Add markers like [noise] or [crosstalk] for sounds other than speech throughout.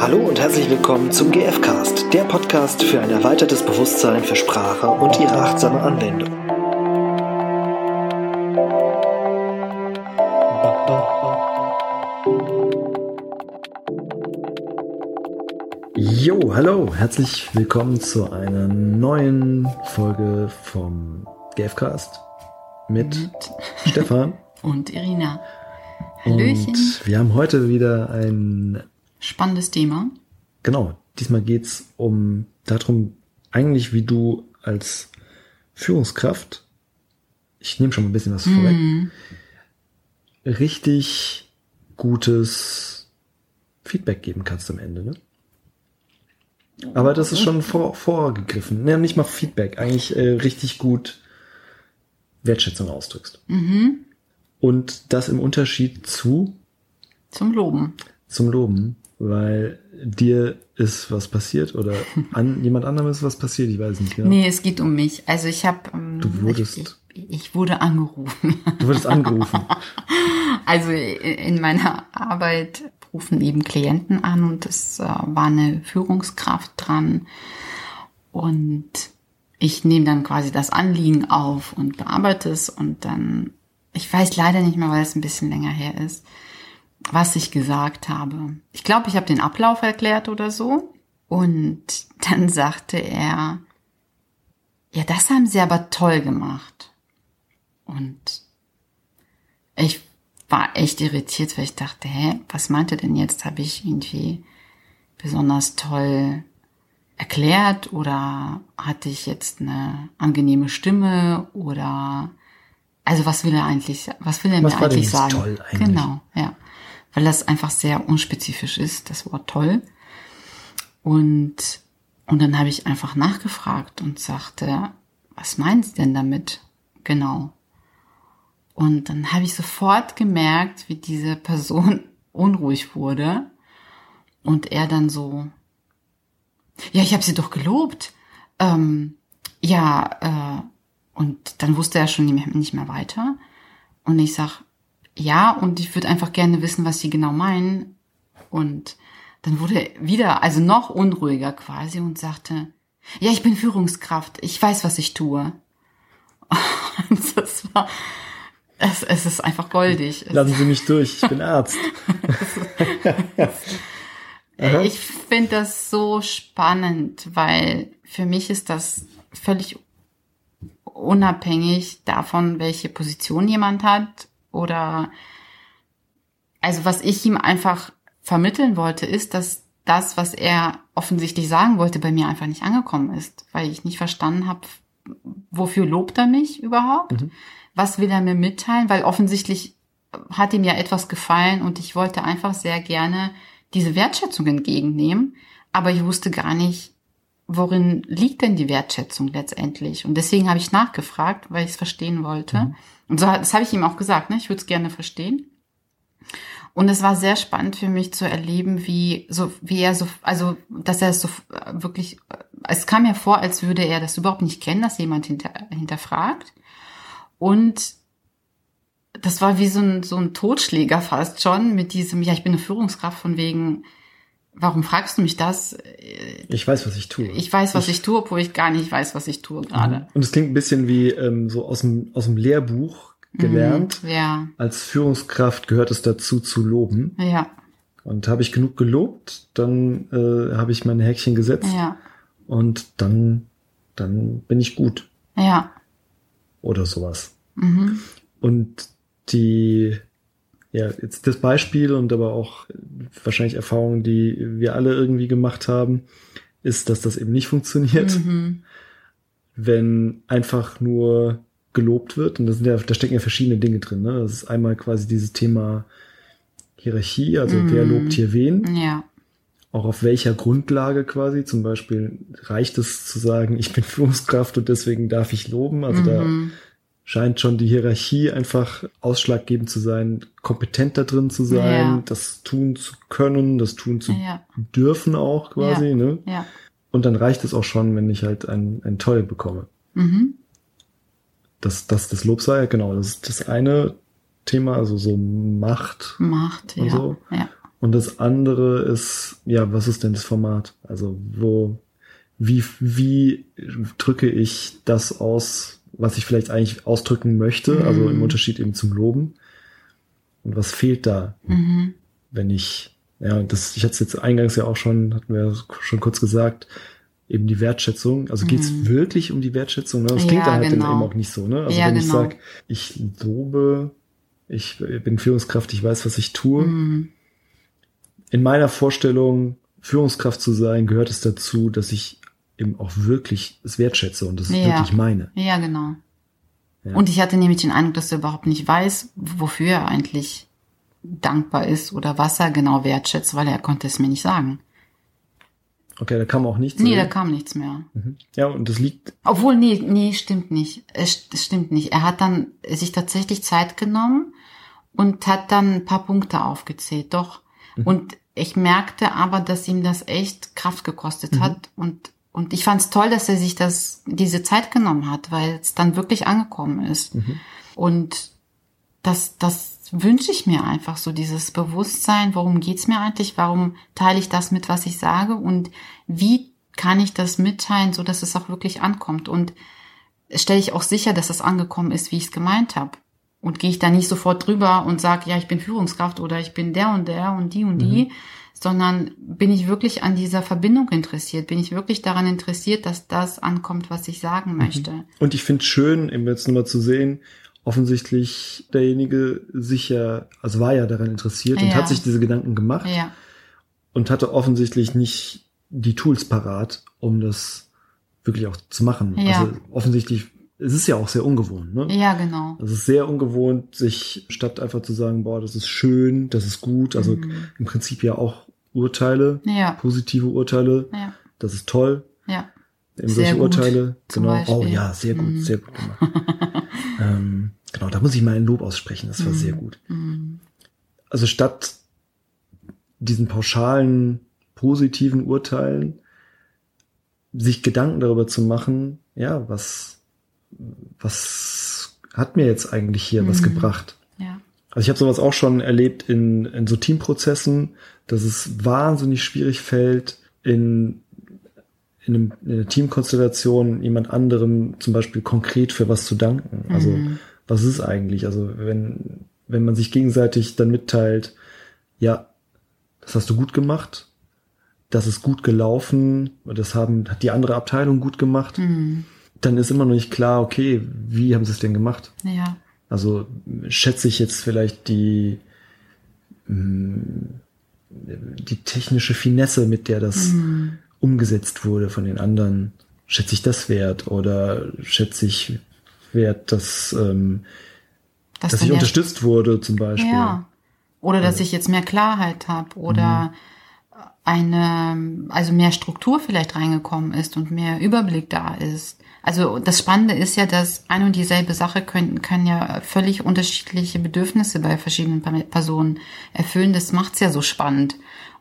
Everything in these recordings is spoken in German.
Hallo und herzlich willkommen zum GFcast, der Podcast für ein erweitertes Bewusstsein für Sprache und ihre achtsame Anwendung. Jo, hallo, herzlich willkommen zu einer neuen Folge vom GFcast mit, mit [laughs] Stefan und Irina. Hallöchen. Und wir haben heute wieder ein spannendes Thema. Genau, diesmal geht's um darum, eigentlich wie du als Führungskraft, ich nehme schon mal ein bisschen was mm. vorweg, richtig gutes Feedback geben kannst am Ende. Ne? Aber das ist schon vor, vorgegriffen. Ne, nicht mal Feedback, eigentlich äh, richtig gut Wertschätzung ausdrückst. Mhm. Und das im Unterschied zu? Zum Loben. Zum Loben, weil dir ist was passiert oder [laughs] an jemand anderem ist was passiert, ich weiß nicht genau. Nee, es geht um mich. Also ich habe ähm, Du wurdest ich, ich, wurde angerufen. Du wurdest angerufen. [laughs] also in meiner Arbeit rufen eben Klienten an und es äh, war eine Führungskraft dran und ich nehme dann quasi das Anliegen auf und bearbeite es und dann ich weiß leider nicht mehr, weil es ein bisschen länger her ist, was ich gesagt habe. Ich glaube, ich habe den Ablauf erklärt oder so. Und [laughs] dann sagte er, ja, das haben sie aber toll gemacht. Und ich war echt irritiert, weil ich dachte, hä, was meinte denn jetzt? Habe ich irgendwie besonders toll erklärt oder hatte ich jetzt eine angenehme Stimme oder also was will er eigentlich, was will er was mir eigentlich sagen? Toll eigentlich? Genau, ja. Weil das einfach sehr unspezifisch ist, das Wort toll. Und, und dann habe ich einfach nachgefragt und sagte, was meinen Sie denn damit? Genau. Und dann habe ich sofort gemerkt, wie diese Person [laughs] unruhig wurde. Und er dann so, ja, ich habe sie doch gelobt. Ähm, ja, äh, und dann wusste er schon nicht mehr, nicht mehr weiter. Und ich sag, ja, und ich würde einfach gerne wissen, was sie genau meinen. Und dann wurde er wieder, also noch unruhiger quasi und sagte, ja, ich bin Führungskraft, ich weiß, was ich tue. [laughs] Und das war, es, es ist einfach goldig. Lassen Sie mich durch, ich bin Arzt. [laughs] ich finde das so spannend, weil für mich ist das völlig unabhängig davon, welche Position jemand hat oder also was ich ihm einfach vermitteln wollte, ist, dass das, was er offensichtlich sagen wollte, bei mir einfach nicht angekommen ist, weil ich nicht verstanden habe, wofür lobt er mich überhaupt? Mhm. Was will er mir mitteilen? Weil offensichtlich hat ihm ja etwas gefallen und ich wollte einfach sehr gerne diese Wertschätzung entgegennehmen, aber ich wusste gar nicht, worin liegt denn die Wertschätzung letztendlich? Und deswegen habe ich nachgefragt, weil ich es verstehen wollte. Mhm. Und so, das habe ich ihm auch gesagt, ne? ich würde es gerne verstehen. Und es war sehr spannend für mich zu erleben, wie so, wie er so, also, dass er es so wirklich, es kam mir vor, als würde er das überhaupt nicht kennen, dass jemand hinter, hinterfragt. Und das war wie so ein, so ein Totschläger fast schon mit diesem, ja, ich bin eine Führungskraft von wegen, Warum fragst du mich das? Ich weiß, was ich tue. Ich weiß, was ich, ich tue, obwohl ich gar nicht weiß, was ich tue gerade. Mhm. Und es klingt ein bisschen wie ähm, so aus dem, aus dem Lehrbuch gelernt. Mhm, ja. Als Führungskraft gehört es dazu zu loben. Ja. Und habe ich genug gelobt, dann äh, habe ich meine Häkchen gesetzt. Ja. Und dann, dann bin ich gut. Ja. Oder sowas. Mhm. Und die ja, jetzt das Beispiel und aber auch wahrscheinlich Erfahrungen, die wir alle irgendwie gemacht haben, ist, dass das eben nicht funktioniert. Mhm. Wenn einfach nur gelobt wird, und das sind ja, da stecken ja verschiedene Dinge drin. Ne? Das ist einmal quasi dieses Thema Hierarchie, also mhm. wer lobt hier wen. Ja. Auch auf welcher Grundlage quasi. Zum Beispiel reicht es zu sagen, ich bin Führungskraft und deswegen darf ich loben. Also mhm. da scheint schon die Hierarchie einfach ausschlaggebend zu sein, kompetent da drin zu sein, ja. das tun zu können, das tun zu ja. dürfen auch quasi, ja. ne? Ja. Und dann reicht es auch schon, wenn ich halt ein, ein Toll bekomme. Mhm. Das, das, das Lob sei, genau, das ist das eine Thema, also so Macht. Macht, und ja. So. ja. Und das andere ist ja, was ist denn das Format? Also wo, wie, wie drücke ich das aus, was ich vielleicht eigentlich ausdrücken möchte, mhm. also im Unterschied eben zum Loben. Und was fehlt da, mhm. wenn ich, ja, das, ich hatte es jetzt eingangs ja auch schon, hatten wir schon kurz gesagt, eben die Wertschätzung. Also geht's mhm. wirklich um die Wertschätzung? Ne? Das klingt ja, dann halt genau. eben auch nicht so. Ne? Also ja, wenn genau. ich sage, ich lobe, ich bin Führungskraft, ich weiß, was ich tue. Mhm. In meiner Vorstellung, Führungskraft zu sein, gehört es dazu, dass ich eben auch wirklich es wertschätze und das ja. wirklich meine. Ja, genau. Ja. Und ich hatte nämlich den Eindruck, dass er überhaupt nicht weiß, wofür er eigentlich dankbar ist oder was er genau wertschätzt, weil er konnte es mir nicht sagen. Okay, da kam auch nichts Nee, mehr. da kam nichts mehr. Mhm. Ja, und das liegt. Obwohl, nee, nee, stimmt nicht. Es, es stimmt nicht. Er hat dann sich tatsächlich Zeit genommen und hat dann ein paar Punkte aufgezählt, doch. Mhm. Und ich merkte aber, dass ihm das echt Kraft gekostet mhm. hat und und ich fand es toll, dass er sich das, diese Zeit genommen hat, weil es dann wirklich angekommen ist. Mhm. Und das, das wünsche ich mir einfach so, dieses Bewusstsein, worum geht's mir eigentlich, warum teile ich das mit, was ich sage und wie kann ich das mitteilen, so dass es auch wirklich ankommt. Und stelle ich auch sicher, dass es angekommen ist, wie ich es gemeint habe. Und gehe ich da nicht sofort drüber und sage, ja, ich bin Führungskraft oder ich bin der und der und die und die, mhm sondern bin ich wirklich an dieser Verbindung interessiert? Bin ich wirklich daran interessiert, dass das ankommt, was ich sagen mhm. möchte? Und ich finde es schön, eben jetzt nochmal zu sehen, offensichtlich derjenige sich ja, also war ja daran interessiert ja. und hat sich diese Gedanken gemacht ja. und hatte offensichtlich nicht die Tools parat, um das wirklich auch zu machen. Ja. Also offensichtlich, es ist ja auch sehr ungewohnt, ne? Ja, genau. Es ist sehr ungewohnt, sich statt einfach zu sagen, boah, das ist schön, das ist gut, also mhm. im Prinzip ja auch Urteile, ja. positive Urteile. Ja. Das ist toll. Ja. Eben solche gut, Urteile. Genau. Beispiel. Oh ja, sehr gut, mhm. sehr gut gemacht. [laughs] ähm, genau, da muss ich mal ein Lob aussprechen. Das war mhm. sehr gut. Mhm. Also statt diesen pauschalen positiven Urteilen sich Gedanken darüber zu machen, ja, was, was hat mir jetzt eigentlich hier was mhm. gebracht? Ja. Also ich habe sowas auch schon erlebt in, in so Teamprozessen, dass es wahnsinnig schwierig fällt, in, in, einem, in einer Teamkonstellation jemand anderem zum Beispiel konkret für was zu danken. Also mhm. was ist eigentlich? Also wenn, wenn man sich gegenseitig dann mitteilt, ja, das hast du gut gemacht, das ist gut gelaufen, das haben, hat die andere Abteilung gut gemacht, mhm. Dann ist immer noch nicht klar, okay, wie haben sie es denn gemacht? Ja. Also schätze ich jetzt vielleicht die, mm, die technische Finesse, mit der das mhm. umgesetzt wurde von den anderen, schätze ich das wert oder schätze ich wert, dass, ähm, dass, dass ich unterstützt wurde zum Beispiel. Ja. Oder dass also. ich jetzt mehr Klarheit habe oder mhm. Eine, also mehr Struktur vielleicht reingekommen ist und mehr Überblick da ist. Also das Spannende ist ja, dass ein und dieselbe Sache können, kann ja völlig unterschiedliche Bedürfnisse bei verschiedenen Personen erfüllen. Das macht's ja so spannend.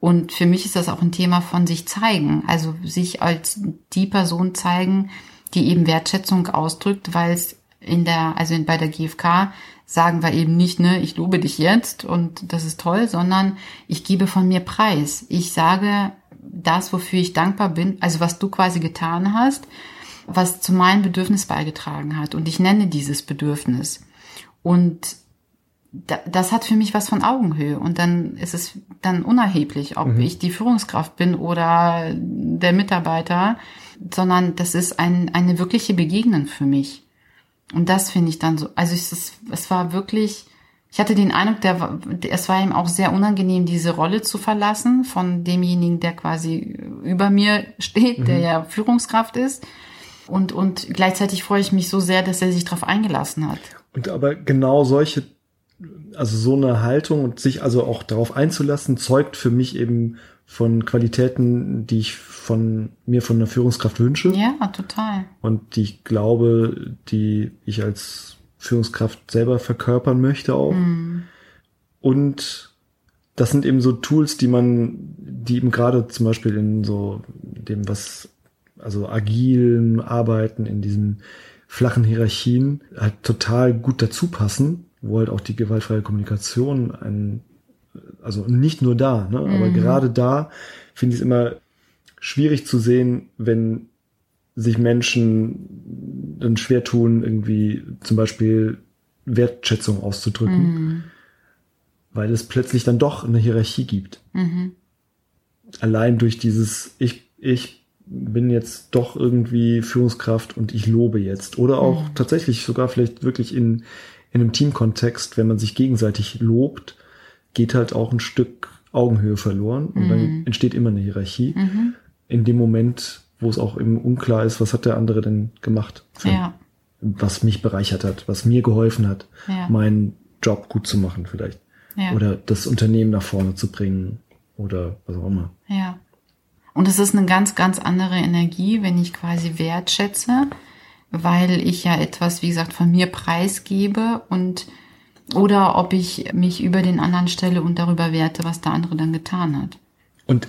Und für mich ist das auch ein Thema von sich zeigen. Also sich als die Person zeigen, die eben Wertschätzung ausdrückt, weil es in der, also bei der GfK sagen wir eben nicht, ne, ich lobe dich jetzt und das ist toll, sondern ich gebe von mir preis. Ich sage das, wofür ich dankbar bin, also was du quasi getan hast, was zu meinem Bedürfnis beigetragen hat. Und ich nenne dieses Bedürfnis. Und das hat für mich was von Augenhöhe. Und dann ist es dann unerheblich, ob mhm. ich die Führungskraft bin oder der Mitarbeiter, sondern das ist ein, eine wirkliche Begegnung für mich. Und das finde ich dann so, also es, es war wirklich, ich hatte den Eindruck, der, es war ihm auch sehr unangenehm, diese Rolle zu verlassen von demjenigen, der quasi über mir steht, mhm. der ja Führungskraft ist. Und, und gleichzeitig freue ich mich so sehr, dass er sich darauf eingelassen hat. Und aber genau solche, also so eine Haltung und sich also auch darauf einzulassen, zeugt für mich eben von Qualitäten, die ich von mir von einer Führungskraft wünsche. Ja, total. Und die ich glaube, die ich als Führungskraft selber verkörpern möchte auch. Mm. Und das sind eben so Tools, die man, die eben gerade zum Beispiel in so dem, was also agilen Arbeiten in diesen flachen Hierarchien halt total gut dazu passen, wo halt auch die gewaltfreie Kommunikation ein, also nicht nur da, ne? aber Mhm. gerade da finde ich es immer schwierig zu sehen, wenn sich Menschen dann schwer tun, irgendwie zum Beispiel Wertschätzung auszudrücken, Mhm. weil es plötzlich dann doch eine Hierarchie gibt. Mhm. Allein durch dieses ich, ich bin jetzt doch irgendwie Führungskraft und ich lobe jetzt. Oder auch Mhm. tatsächlich sogar vielleicht wirklich in, in einem Teamkontext, wenn man sich gegenseitig lobt, geht halt auch ein Stück Augenhöhe verloren und dann entsteht immer eine Hierarchie. Mhm. In dem Moment, wo es auch eben unklar ist, was hat der andere denn gemacht, für, Ja. was mich bereichert hat, was mir geholfen hat, Ja. meinen Job gut zu machen vielleicht. Ja. Oder das Unternehmen nach vorne zu bringen oder was auch immer. Ja. Und es ist eine ganz, ganz andere Energie, wenn ich quasi wertschätze, weil ich ja etwas, wie gesagt, von mir preisgebe und oder ob ich mich über den anderen stelle und darüber werte, was der andere dann getan hat. Und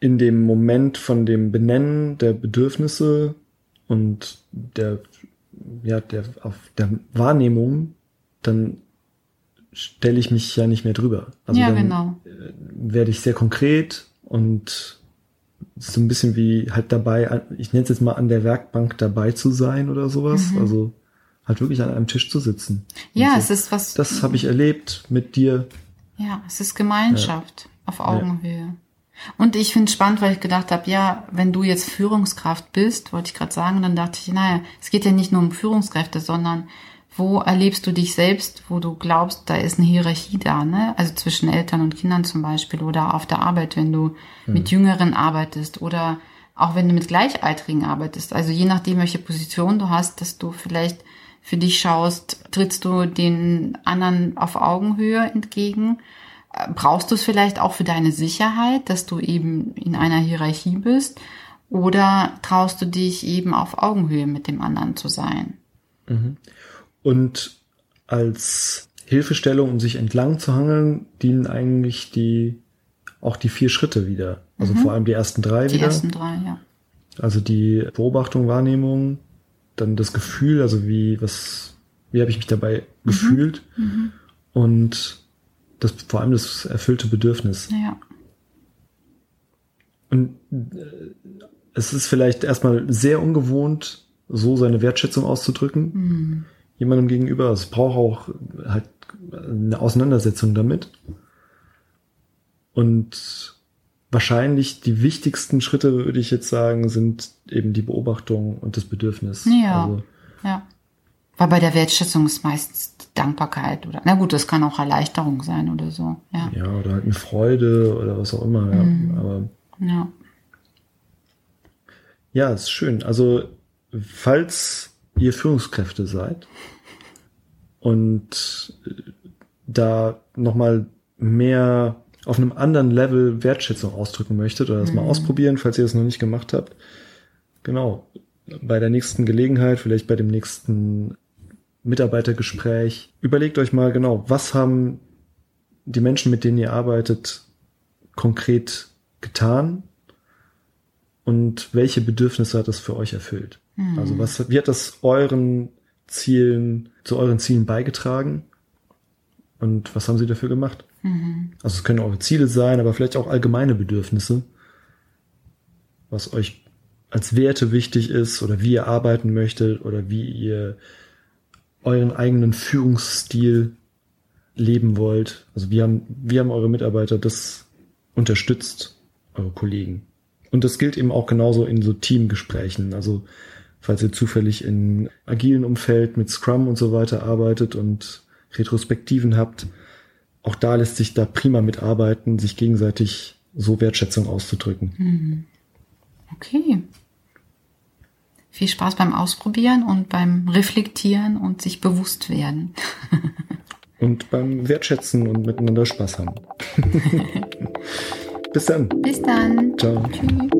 in dem Moment von dem Benennen der Bedürfnisse und der, ja, der, auf der Wahrnehmung, dann stelle ich mich ja nicht mehr drüber. Also ja, dann genau. werde ich sehr konkret und so ein bisschen wie halt dabei, ich nenne es jetzt mal an der Werkbank dabei zu sein oder sowas. Also halt wirklich an einem Tisch zu sitzen. Mhm. Ja, Und es ist was. Das habe ich erlebt mit dir. Ja, es ist Gemeinschaft auf Augenhöhe. Und ich finde es spannend, weil ich gedacht habe, ja, wenn du jetzt Führungskraft bist, wollte ich gerade sagen, dann dachte ich, naja, es geht ja nicht nur um Führungskräfte, sondern wo erlebst du dich selbst, wo du glaubst, da ist eine Hierarchie da, ne? Also zwischen Eltern und Kindern zum Beispiel oder auf der Arbeit, wenn du mit Jüngeren arbeitest oder auch wenn du mit Gleichaltrigen arbeitest. Also je nachdem, welche Position du hast, dass du vielleicht für dich schaust, trittst du den anderen auf Augenhöhe entgegen? Äh, Brauchst du es vielleicht auch für deine Sicherheit, dass du eben in einer Hierarchie bist? Oder traust du dich eben auf Augenhöhe mit dem anderen zu sein? Und als Hilfestellung, um sich entlang zu hangeln, dienen eigentlich die auch die vier Schritte wieder. Also vor allem die ersten drei Mhm. Die wieder. ersten drei, ja. Also die Beobachtung, Wahrnehmung, dann das Gefühl, also wie, was, wie habe ich mich dabei Mhm. gefühlt und das, vor allem das erfüllte Bedürfnis. Ja. Und äh, es ist vielleicht erstmal sehr ungewohnt, so seine Wertschätzung auszudrücken, jemandem gegenüber. Es braucht auch halt eine Auseinandersetzung damit. Und wahrscheinlich die wichtigsten Schritte, würde ich jetzt sagen, sind eben die Beobachtung und das Bedürfnis. Ja. Also, Ja. Weil bei der Wertschätzung ist meistens Dankbarkeit oder, na gut, das kann auch Erleichterung sein oder so. Ja. ja, oder halt eine Freude oder was auch immer. Ja. Aber Ja. Ja, ist schön. Also, falls ihr Führungskräfte seid und äh, da nochmal mehr auf einem anderen Level Wertschätzung ausdrücken möchtet oder das mal ausprobieren, falls ihr das noch nicht gemacht habt. Genau. Bei der nächsten Gelegenheit, vielleicht bei dem nächsten Mitarbeitergespräch, überlegt euch mal genau, was haben die Menschen, mit denen ihr arbeitet, konkret getan und welche Bedürfnisse hat das für euch erfüllt? Also was, wie hat das euren Zielen, zu euren Zielen beigetragen? Und was haben sie dafür gemacht? Also es können eure Ziele sein, aber vielleicht auch allgemeine Bedürfnisse, was euch als Werte wichtig ist oder wie ihr arbeiten möchtet oder wie ihr euren eigenen Führungsstil leben wollt. Also wie haben, wie haben eure Mitarbeiter das unterstützt, eure Kollegen? Und das gilt eben auch genauso in so Teamgesprächen. Also falls ihr zufällig in agilen Umfeld mit Scrum und so weiter arbeitet und Retrospektiven habt, auch da lässt sich da prima mitarbeiten, sich gegenseitig so Wertschätzung auszudrücken. Okay. Viel Spaß beim Ausprobieren und beim Reflektieren und sich bewusst werden. [laughs] Und beim Wertschätzen und miteinander Spaß haben. [laughs] Bis dann. Bis dann. Ciao. Tschüss.